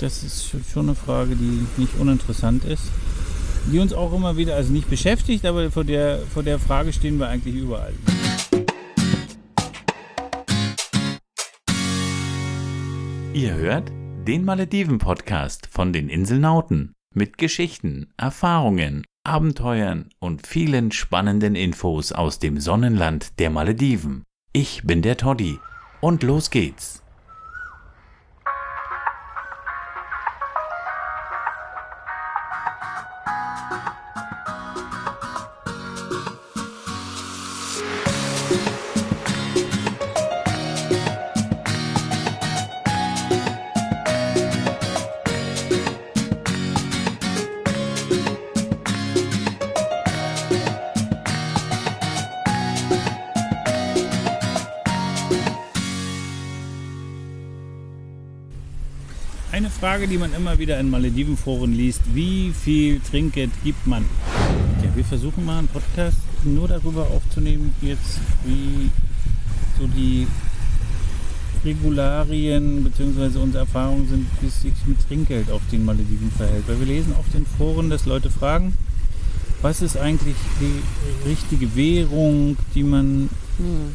Das ist schon eine Frage, die nicht uninteressant ist. Die uns auch immer wieder, also nicht beschäftigt, aber vor der, vor der Frage stehen wir eigentlich überall. Ihr hört den Malediven-Podcast von den Inselnauten mit Geschichten, Erfahrungen, Abenteuern und vielen spannenden Infos aus dem Sonnenland der Malediven. Ich bin der Toddy und los geht's. Frage, die man immer wieder in Maledivenforen liest. Wie viel Trinkgeld gibt man? Ja, wir versuchen mal einen Podcast nur darüber aufzunehmen, jetzt wie so die Regularien bzw. unsere Erfahrungen sind, wie es sich mit Trinkgeld auf den Malediven verhält. Weil wir lesen oft in Foren, dass Leute fragen, was ist eigentlich die richtige Währung, die man hm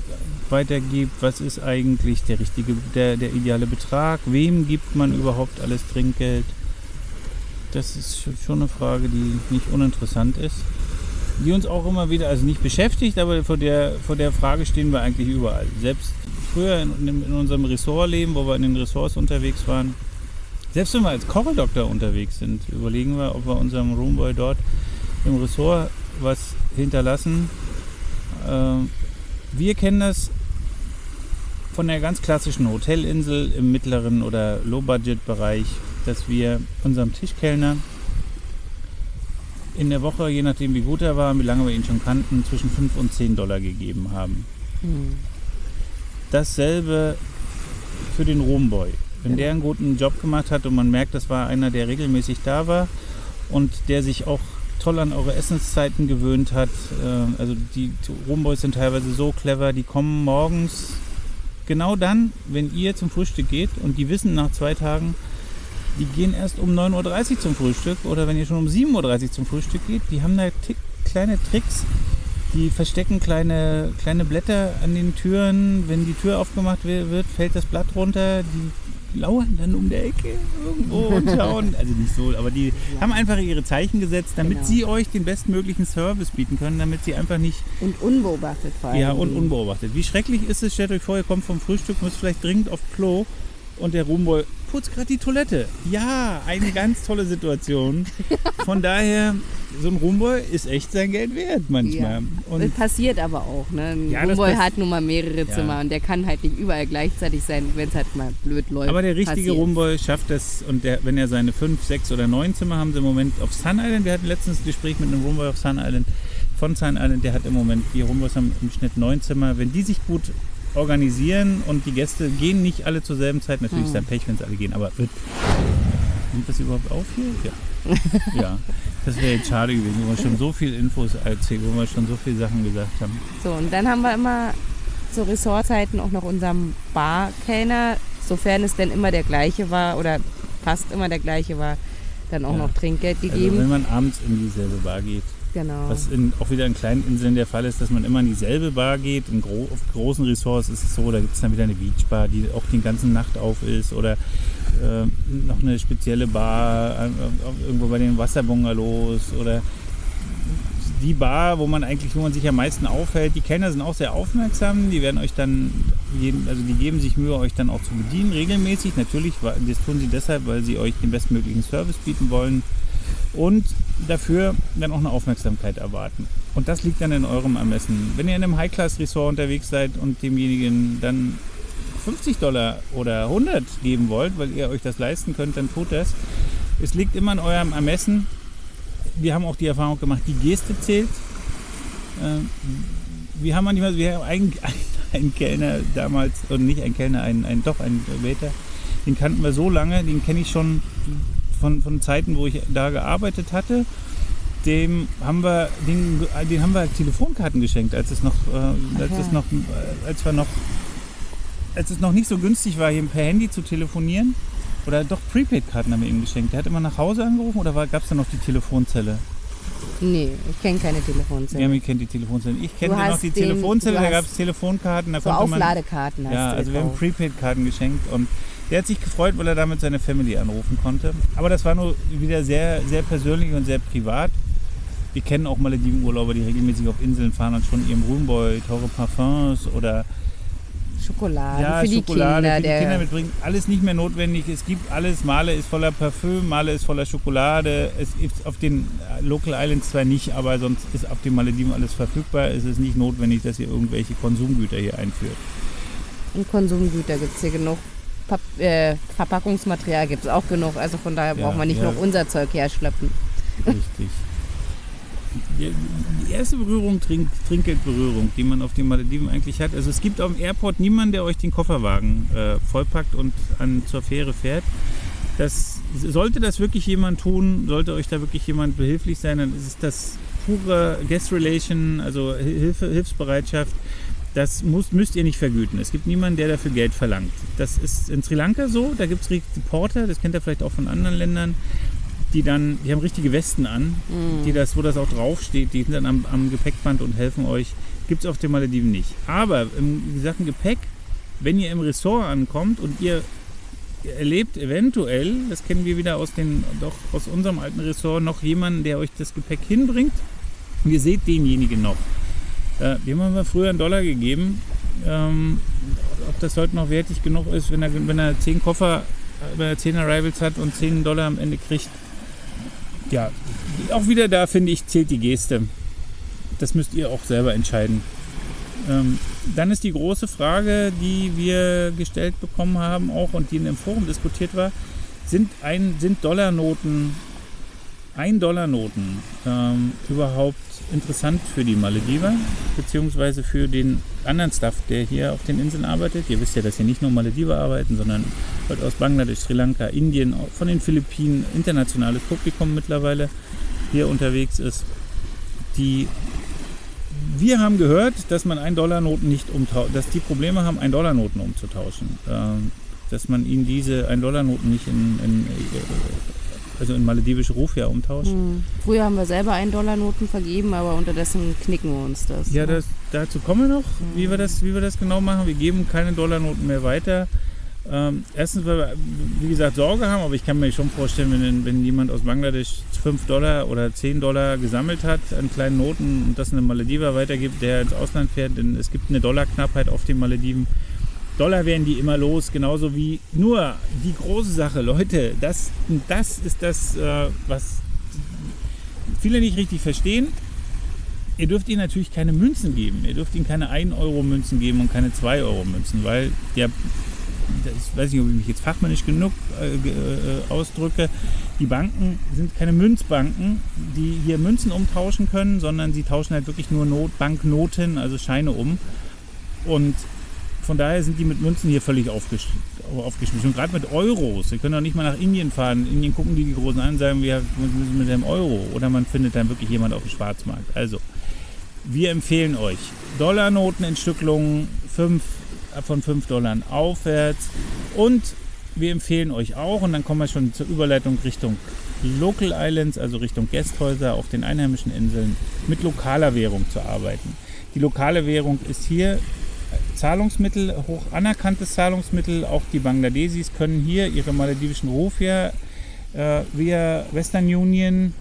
weitergibt, was ist eigentlich der richtige, der, der ideale Betrag, wem gibt man überhaupt alles Trinkgeld. Das ist schon eine Frage, die nicht uninteressant ist. Die uns auch immer wieder, also nicht beschäftigt, aber vor der, vor der Frage stehen wir eigentlich überall. Selbst früher in, in unserem Ressortleben, wo wir in den Ressorts unterwegs waren, selbst wenn wir als Kocheldoktor unterwegs sind, überlegen wir, ob wir unserem Roomboy dort im Ressort was hinterlassen. Äh, wir kennen das von der ganz klassischen Hotelinsel im mittleren oder Low-Budget-Bereich, dass wir unserem Tischkellner in der Woche, je nachdem wie gut er war und wie lange wir ihn schon kannten, zwischen 5 und 10 Dollar gegeben haben. Mhm. Dasselbe für den Roomboy. Wenn ja. der einen guten Job gemacht hat und man merkt, das war einer, der regelmäßig da war und der sich auch toll an eure Essenszeiten gewöhnt hat. Äh, also die Roomboys sind teilweise so clever, die kommen morgens genau dann, wenn ihr zum Frühstück geht und die wissen nach zwei Tagen, die gehen erst um 9.30 Uhr zum Frühstück oder wenn ihr schon um 7.30 Uhr zum Frühstück geht, die haben da kleine Tricks, die verstecken kleine, kleine Blätter an den Türen. Wenn die Tür aufgemacht wird, fällt das Blatt runter. Die lauern dann um der Ecke irgendwo und schauen. Also nicht so, aber die ja. haben einfach ihre Zeichen gesetzt, damit genau. sie euch den bestmöglichen Service bieten können, damit sie einfach nicht. Und unbeobachtet vor allem. Ja, und unbeobachtet. Wie schrecklich ist es, stellt euch vor, ihr kommt vom Frühstück, müsst vielleicht dringend auf Klo und der Roomboy putzt gerade die Toilette. Ja, eine ganz tolle Situation. Von daher, so ein Roomboy ist echt sein Geld wert manchmal. Ja. Und das passiert aber auch. Ne? Ein ja, Roomboy hat nun mal mehrere Zimmer ja. und der kann halt nicht überall gleichzeitig sein, wenn es halt mal blöd läuft. Aber der richtige passiert. Roomboy schafft das und der, wenn er seine fünf, sechs oder neun Zimmer haben sie im Moment auf Sun Island. Wir hatten letztens ein Gespräch mit einem Roomboy auf Sun Island von Sun Island, der hat im Moment, die Roomboys haben im Schnitt neun Zimmer. Wenn die sich gut organisieren und die Gäste gehen nicht alle zur selben Zeit. Natürlich ist dann Pech, wenn es alle gehen, aber wird. Nimmt das überhaupt auf hier? Ja. ja. Das wäre jetzt schade gewesen, wo wir schon so viel Infos erzählt, wo wir schon so viele Sachen gesagt haben. So, und dann haben wir immer zu Ressortzeiten auch noch unseren Barkellner, sofern es denn immer der gleiche war oder fast immer der gleiche war, dann auch ja. noch Trinkgeld also gegeben. Also wenn man abends in dieselbe Bar geht. Genau. Was in, auch wieder in kleinen Inseln der Fall ist, dass man immer in dieselbe Bar geht. In gro auf großen Ressorts ist es so, da gibt es dann wieder eine Beachbar, die auch die ganze Nacht auf ist. Oder äh, noch eine spezielle Bar äh, irgendwo bei den Wasserbungalows. Oder die Bar, wo man eigentlich, wo man sich am meisten aufhält. Die Kellner sind auch sehr aufmerksam. Die werden euch dann, also die geben sich Mühe, euch dann auch zu bedienen, regelmäßig. Natürlich, das tun sie deshalb, weil sie euch den bestmöglichen Service bieten wollen und dafür dann auch eine Aufmerksamkeit erwarten. Und das liegt dann in eurem Ermessen. Wenn ihr in einem High-Class-Resort unterwegs seid und demjenigen dann 50 Dollar oder 100 geben wollt, weil ihr euch das leisten könnt, dann tut das. Es liegt immer in eurem Ermessen. Wir haben auch die Erfahrung gemacht, die Geste zählt. Ähm, wir haben manchmal, wir haben einen, einen Kellner damals, und nicht einen Kellner, einen, einen doch einen Waiter, den kannten wir so lange, den kenne ich schon von, von Zeiten, wo ich da gearbeitet hatte, dem haben wir, den, den haben wir Telefonkarten geschenkt, als es noch, äh, als es noch, äh, als wir noch, als es noch nicht so günstig war, hier per Handy zu telefonieren. Oder doch Prepaid-Karten haben wir ihm geschenkt. Der hat immer nach Hause angerufen oder gab es da noch die Telefonzelle? Nee, ich kenne keine Telefonzelle. Jami kennt die Telefonzelle. Ich kenne noch die den- Telefonzelle, da gab es Telefonkarten, da so konnte man. Aufladekarten hast Ja, also wir haben. Prepaid-Karten geschenkt und der hat sich gefreut, weil er damit seine Family anrufen konnte. Aber das war nur wieder sehr, sehr persönlich und sehr privat. Wir kennen auch Malediven-Urlauber, die regelmäßig auf Inseln fahren und schon ihrem Roomboy teure Parfums oder Schokolade ja, für die Schokolade Kinder. für die der, Kinder mitbringen. Alles nicht mehr notwendig. Es gibt alles. Male ist voller Parfüm, Male ist voller Schokolade. Es ist auf den Local Islands zwar nicht, aber sonst ist auf den Malediven alles verfügbar. Es ist nicht notwendig, dass ihr irgendwelche Konsumgüter hier einführt. und Konsumgüter gibt es hier genug. Pap äh, Verpackungsmaterial gibt es auch genug. Also von daher Ja, braucht man nicht ja. noch unser Zeug herschleppen. Richtig. Die erste Berührung, Trink, Trinkgeldberührung, die man auf den Malediven eigentlich hat. Also es gibt am Airport niemanden, der euch den Kofferwagen äh, vollpackt und an, zur Fähre fährt. Das, sollte das wirklich jemand tun, sollte euch da wirklich jemand behilflich sein, dann ist das pure Guest Relation, also Hilfe, Hilfsbereitschaft. Das muss, müsst ihr nicht vergüten. Es gibt niemanden, der dafür Geld verlangt. Das ist in Sri Lanka so. Da gibt es Reporter, das kennt ihr vielleicht auch von anderen Ländern, die dann, die haben richtige Westen an, die das, wo das auch draufsteht, die sind dann am, am Gepäckband und helfen euch. Gibt es auf den Malediven nicht. Aber in Sachen Gepäck, wenn ihr im Ressort ankommt und ihr erlebt eventuell, das kennen wir wieder aus, den, doch aus unserem alten Ressort, noch jemanden, der euch das Gepäck hinbringt. Und ihr seht denjenigen noch. Äh, dem haben wir früher einen Dollar gegeben. Ähm, ob das heute noch wertig genug ist, wenn er, wenn er 10 Koffer, äh, wenn er 10 Arrivals hat und 10 Dollar am Ende kriegt. Ja, auch wieder da finde ich, zählt die Geste. Das müsst ihr auch selber entscheiden. Ähm, dann ist die große Frage, die wir gestellt bekommen haben auch und die in dem Forum diskutiert war, sind, ein, sind Dollarnoten, 1-Dollar-Noten ähm, überhaupt interessant für die Malediver, beziehungsweise für den anderen Staff, der hier auf den Inseln arbeitet? Ihr wisst ja, dass hier nicht nur Malediver arbeiten, sondern Leute aus Bangladesch, Sri Lanka, Indien, von den Philippinen, internationales Publikum mittlerweile hier unterwegs ist. Die wir haben gehört, dass man 1-Dollar-Noten nicht umtauscht, dass die Probleme haben, 1-Dollar-Noten umzutauschen. Ähm, dass man ihnen diese 1-Dollar-Noten nicht in, in, äh, also in maledivische Rufia umtauscht. Hm. Früher haben wir selber 1-Dollar-Noten vergeben, aber unterdessen knicken wir uns das. Ja, ne? das, dazu kommen wir noch, wie wir, das, wie wir das genau machen. Wir geben keine Dollarnoten mehr weiter. Ähm, erstens, weil wir, wie gesagt, Sorge haben, aber ich kann mir schon vorstellen, wenn, wenn jemand aus Bangladesch 5 Dollar oder 10 Dollar gesammelt hat an kleinen Noten und das einem Malediver weitergibt, der ins Ausland fährt, denn es gibt eine Dollarknappheit auf den Malediven. Dollar werden die immer los, genauso wie nur die große Sache, Leute, das, das ist das, äh, was viele nicht richtig verstehen. Ihr dürft ihnen natürlich keine Münzen geben. Ihr dürft ihnen keine 1-Euro-Münzen geben und keine 2-Euro-Münzen, weil der, ich weiß nicht, ob ich mich jetzt fachmännisch genug äh, äh, ausdrücke, die Banken sind keine Münzbanken, die hier Münzen umtauschen können, sondern sie tauschen halt wirklich nur Not Banknoten, also Scheine um. Und von daher sind die mit Münzen hier völlig aufgesch aufgeschmissen. Und gerade mit Euros. Sie können auch nicht mal nach Indien fahren. In Indien gucken die die Großen an und sagen, wir müssen mit dem Euro. Oder man findet dann wirklich jemand auf dem Schwarzmarkt. Also, wir empfehlen euch Dollarnoten in Stücklungen 5, von 5 Dollar aufwärts. Und wir empfehlen euch auch, und dann kommen wir schon zur Überleitung Richtung Local Islands, also Richtung Gästhäuser auf den einheimischen Inseln, mit lokaler Währung zu arbeiten. Die lokale Währung ist hier Zahlungsmittel, hoch anerkanntes Zahlungsmittel. Auch die Bangladesis können hier ihre maledivischen Rufia äh, via Western Union,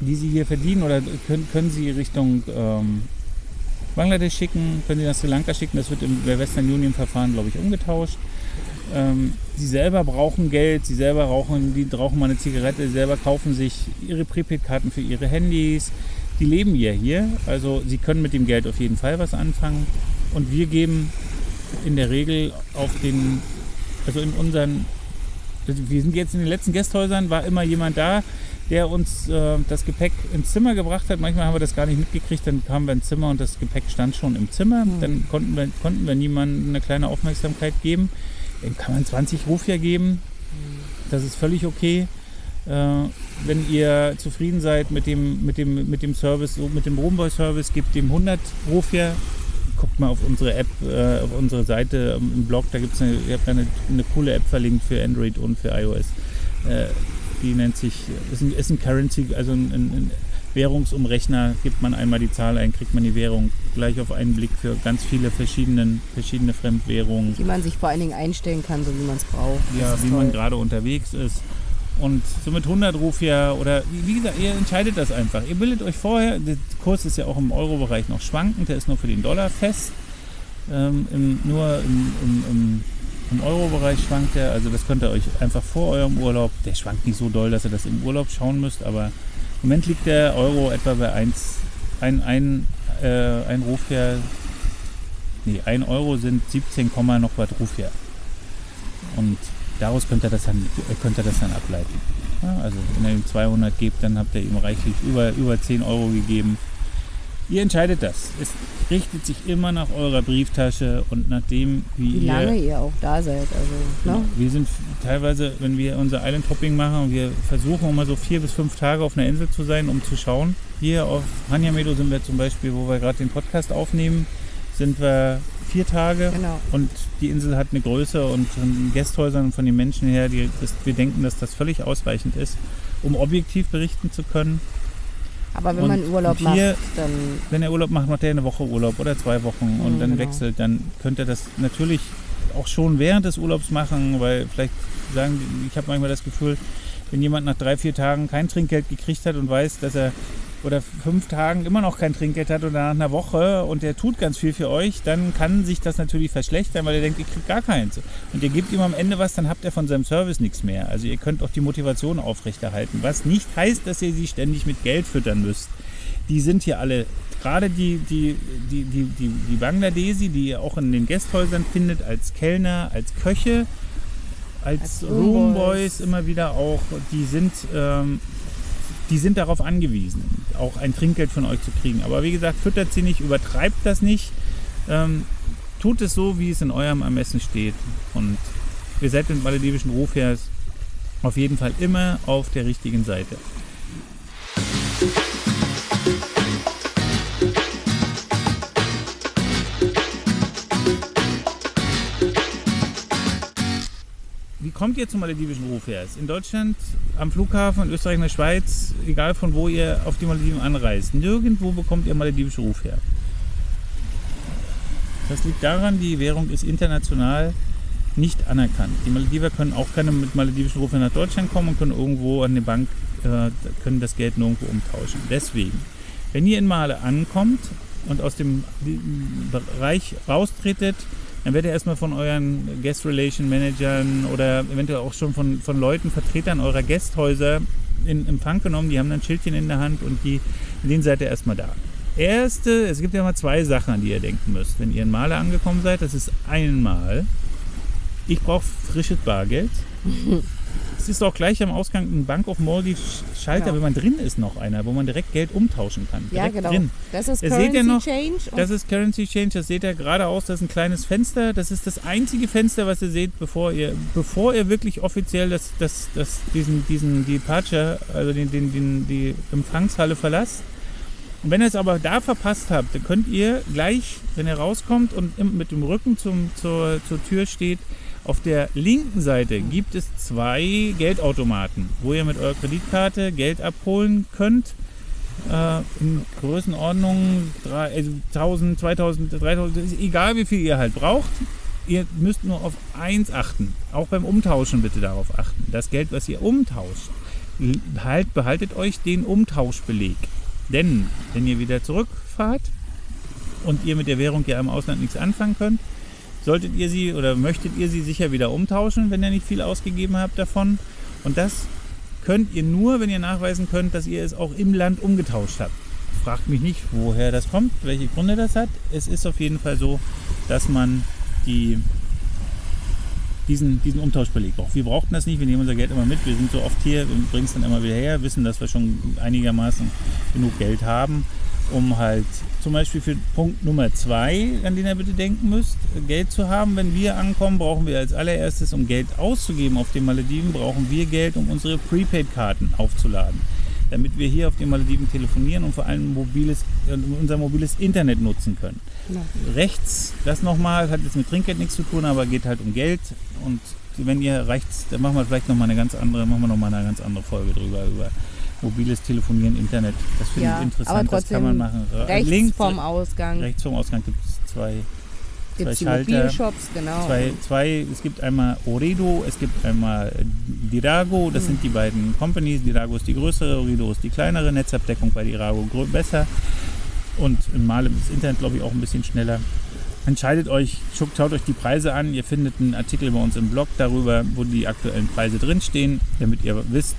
die sie hier verdienen, oder können, können sie Richtung ähm, Bangladesch schicken, können sie nach Sri Lanka schicken. Das wird im Western Union Verfahren, glaube ich, umgetauscht. Ähm, sie selber brauchen Geld, sie selber rauchen, die rauchen mal eine Zigarette, selber kaufen sich ihre Prepaid-Karten für ihre Handys. Die leben ja hier, also sie können mit dem Geld auf jeden Fall was anfangen. Und wir geben in der Regel auf den, also in unseren, also wir sind jetzt in den letzten Gästhäusern, war immer jemand da, der uns äh, das Gepäck ins Zimmer gebracht hat. Manchmal haben wir das gar nicht mitgekriegt, dann kamen wir ins Zimmer und das Gepäck stand schon im Zimmer. Dann konnten wir, konnten wir niemandem eine kleine Aufmerksamkeit geben. Dem kann man 20 Rufia geben. Das ist völlig okay. Äh, wenn ihr zufrieden seid mit dem, mit dem, mit dem Service, mit dem Roomboy-Service, gebt dem 100 Rufia guckt mal auf unsere App, äh, auf unsere Seite im Blog, da gibt es eine, eine, eine coole App verlinkt für Android und für iOS. Äh, die nennt sich, ist ein, ist ein Currency, also ein, ein Währungsumrechner, gibt man einmal die Zahl ein, kriegt man die Währung gleich auf einen Blick für ganz viele verschiedene, verschiedene Fremdwährungen. Die man sich vor allen Dingen einstellen kann, so wie man es braucht. Ja, wie toll. man gerade unterwegs ist. Und so mit 100 Rufjahr oder wie gesagt, ihr entscheidet das einfach. Ihr bildet euch vorher, der Kurs ist ja auch im Euro-Bereich noch schwankend, der ist nur für den Dollar fest. Ähm, im, nur im, im, im, im Euro-Bereich schwankt er, also das könnt ihr euch einfach vor eurem Urlaub, der schwankt nicht so doll, dass ihr das im Urlaub schauen müsst, aber im Moment liegt der Euro etwa bei 1, ein, ein, äh, ein Rufjahr, nee, 1 Euro sind 17, noch was Rufjahr. Und daraus könnt ihr das dann, könnt ihr das dann ableiten. Ja, also wenn ihr ihm 200 gebt, dann habt ihr ihm reichlich über, über 10 Euro gegeben. Ihr entscheidet das. Es richtet sich immer nach eurer Brieftasche und nach dem, wie, wie lange ihr, ihr auch da seid. Also, genau. ne? Wir sind teilweise, wenn wir unser Island Hopping machen, wir versuchen immer so vier bis fünf Tage auf einer Insel zu sein, um zu schauen. Hier auf Hanyamedo sind wir zum Beispiel, wo wir gerade den Podcast aufnehmen, sind wir vier Tage. Genau. Und die Insel hat eine Größe und von Gästhäusern und von den Menschen her, die, das, wir denken, dass das völlig ausreichend ist, um objektiv berichten zu können. Aber wenn und man Urlaub hier, macht, dann. Wenn er Urlaub macht, macht er eine Woche Urlaub oder zwei Wochen und mhm, dann genau. wechselt, dann könnte er das natürlich auch schon während des Urlaubs machen, weil vielleicht sagen, ich habe manchmal das Gefühl, wenn jemand nach drei, vier Tagen kein Trinkgeld gekriegt hat und weiß, dass er oder fünf Tagen immer noch kein Trinkgeld hat oder nach einer Woche und der tut ganz viel für euch, dann kann sich das natürlich verschlechtern, weil er denkt, ihr kriegt gar keins. Und ihr gebt ihm am Ende was, dann habt ihr von seinem Service nichts mehr. Also ihr könnt auch die Motivation aufrechterhalten, was nicht heißt, dass ihr sie ständig mit Geld füttern müsst. Die sind hier alle, gerade die, die, die, die, die, die Bangladesi, die ihr auch in den Gästhäusern findet, als Kellner, als Köche, als, als Roomboys immer wieder auch, die sind ähm, die sind darauf angewiesen, auch ein Trinkgeld von euch zu kriegen. Aber wie gesagt, füttert sie nicht, übertreibt das nicht. Ähm, tut es so, wie es in eurem Ermessen steht. Und ihr seid mit maledivischen Rufers auf jeden Fall immer auf der richtigen Seite. Kommt ihr zum maledivischen Rufers? In Deutschland, am Flughafen, in Österreich, in der Schweiz, egal von wo ihr auf die Malediven anreist, nirgendwo bekommt ihr maledivische Ruf her. Das liegt daran, die Währung ist international nicht anerkannt. Die Malediver können auch keine mit maledivischen Rufen nach Deutschland kommen und können irgendwo an die Bank, äh, können das Geld nirgendwo umtauschen. Deswegen, wenn ihr in Male ankommt und aus dem Bereich raustretet, dann werdet ihr erstmal von euren Guest Relation Managern oder eventuell auch schon von, von Leuten, Vertretern eurer Gästhäuser in Empfang genommen. Die haben dann Schildchen in der Hand und die, denen seid ihr erstmal da. Erste, es gibt ja mal zwei Sachen, an die ihr denken müsst, wenn ihr in Maler angekommen seid. Das ist einmal, ich brauche frisches Bargeld. Es ist auch gleich am Ausgang ein Bank of Maldives Schalter, genau. wenn man drin ist, noch einer, wo man direkt Geld umtauschen kann. Ja, direkt genau. Drin. Das ist das Currency noch, Change. Das ist Currency Change, das seht ihr geradeaus, das ist ein kleines Fenster. Das ist das einzige Fenster, was ihr seht, bevor ihr, bevor ihr wirklich offiziell das, das, das, diesen, diesen Departure, also den, den, den, die Empfangshalle verlasst. Und wenn ihr es aber da verpasst habt, dann könnt ihr gleich, wenn ihr rauskommt und mit dem Rücken zum, zur, zur Tür steht, auf der linken Seite gibt es zwei Geldautomaten, wo ihr mit eurer Kreditkarte Geld abholen könnt. Äh, in Größenordnung 1000, 2000, 3000, egal wie viel ihr halt braucht. Ihr müsst nur auf eins achten. Auch beim Umtauschen bitte darauf achten. Das Geld, was ihr umtauscht, halt, behaltet euch den Umtauschbeleg. Denn wenn ihr wieder zurückfahrt und ihr mit der Währung ja im Ausland nichts anfangen könnt, solltet ihr sie oder möchtet ihr sie sicher wieder umtauschen, wenn ihr nicht viel ausgegeben habt davon. Und das könnt ihr nur, wenn ihr nachweisen könnt, dass ihr es auch im Land umgetauscht habt. Fragt mich nicht, woher das kommt, welche Gründe das hat. Es ist auf jeden Fall so, dass man die, diesen, diesen Umtauschbeleg braucht. Wir brauchten das nicht, wir nehmen unser Geld immer mit. Wir sind so oft hier und bringen es dann immer wieder her, wissen, dass wir schon einigermaßen genug Geld haben um halt zum Beispiel für Punkt Nummer zwei, an den ihr bitte denken müsst, Geld zu haben. Wenn wir ankommen, brauchen wir als allererstes, um Geld auszugeben auf den Malediven, brauchen wir Geld, um unsere Prepaid-Karten aufzuladen. damit wir hier auf den Malediven telefonieren und vor allem mobiles, unser mobiles Internet nutzen können. Ja. Rechts, das nochmal, hat jetzt mit Trinkgeld nichts zu tun, aber geht halt um Geld und wenn ihr rechts, dann machen wir vielleicht nochmal eine ganz andere, machen wir noch mal eine ganz andere Folge drüber, über mobiles Telefonieren, Internet. Das finde Ja, ich interessant, aber das kann man trotzdem machen. Re- Rechts Links, vom Ausgang rechts vom Ausgang gibt es zwei, zwei Schalter. Mobilshops, genau. zwei, zwei, es gibt einmal Orido, es gibt einmal Dirago, das sind die beiden Companies. Dirago ist die größere, Orido ist die kleinere. Netzabdeckung bei Dirago besser. Und in Male ist Internet, glaube ich, auch ein bisschen schneller. Entscheidet euch, schaut euch die Preise an. Ihr findet einen Artikel bei uns im Blog darüber, wo die aktuellen Preise drinstehen, damit ihr wisst,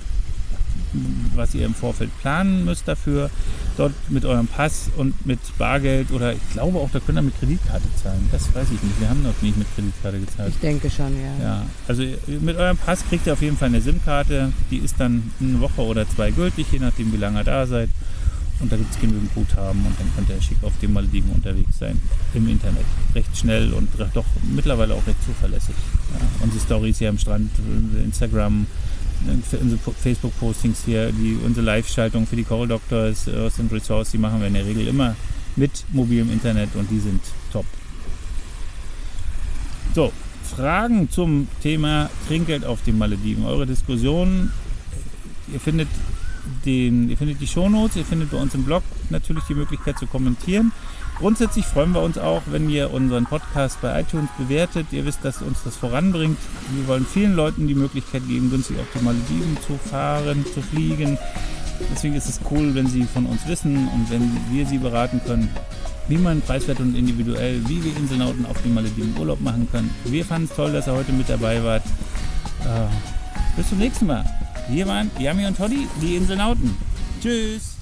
was ihr im Vorfeld planen müsst dafür. Dort mit eurem Pass und mit Bargeld oder ich glaube auch, da könnt ihr mit Kreditkarte zahlen. Das weiß ich nicht. Wir haben noch nicht mit Kreditkarte gezahlt. ich denke schon, ja. Ja, also mit eurem Pass kriegt ihr auf jeden Fall eine SIM-Karte. Die ist dann eine Woche oder zwei gültig, je nachdem wie lange ihr da seid. Und da gibt es genügend Guthaben und dann könnt ihr schick auf den Malediven unterwegs sein im Internet. Recht schnell und doch mittlerweile auch recht zuverlässig. Ja, unsere Stories hier am Strand, Instagram, unsere Po- Facebook-Postings hier, die, unsere Live-Schaltung für die Call Doctors, äh, Ost und Resource, die machen wir in der Regel immer mit mobilem Internet und die sind top. So, Fragen zum Thema Trinkgeld auf den Malediven. Eure Diskussion, ihr findet, den, ihr findet die Shownotes, ihr findet bei uns im Blog natürlich die Möglichkeit zu kommentieren. Grundsätzlich freuen wir uns auch, wenn ihr unseren Podcast bei iTunes bewertet. Ihr wisst, dass uns das voranbringt. Wir wollen vielen Leuten die Möglichkeit geben, günstig auf die Malediven zu fahren, zu fliegen. Deswegen ist es cool, wenn sie von uns wissen und wenn wir sie beraten können, wie man preiswert und individuell, wie wir Inselnauten auf den Malediven Urlaub machen können. Wir fanden es toll, dass ihr heute mit dabei wart. Äh, bis zum nächsten Mal. Wir waren Yami und Toddy, die Inselnauten. Tschüss.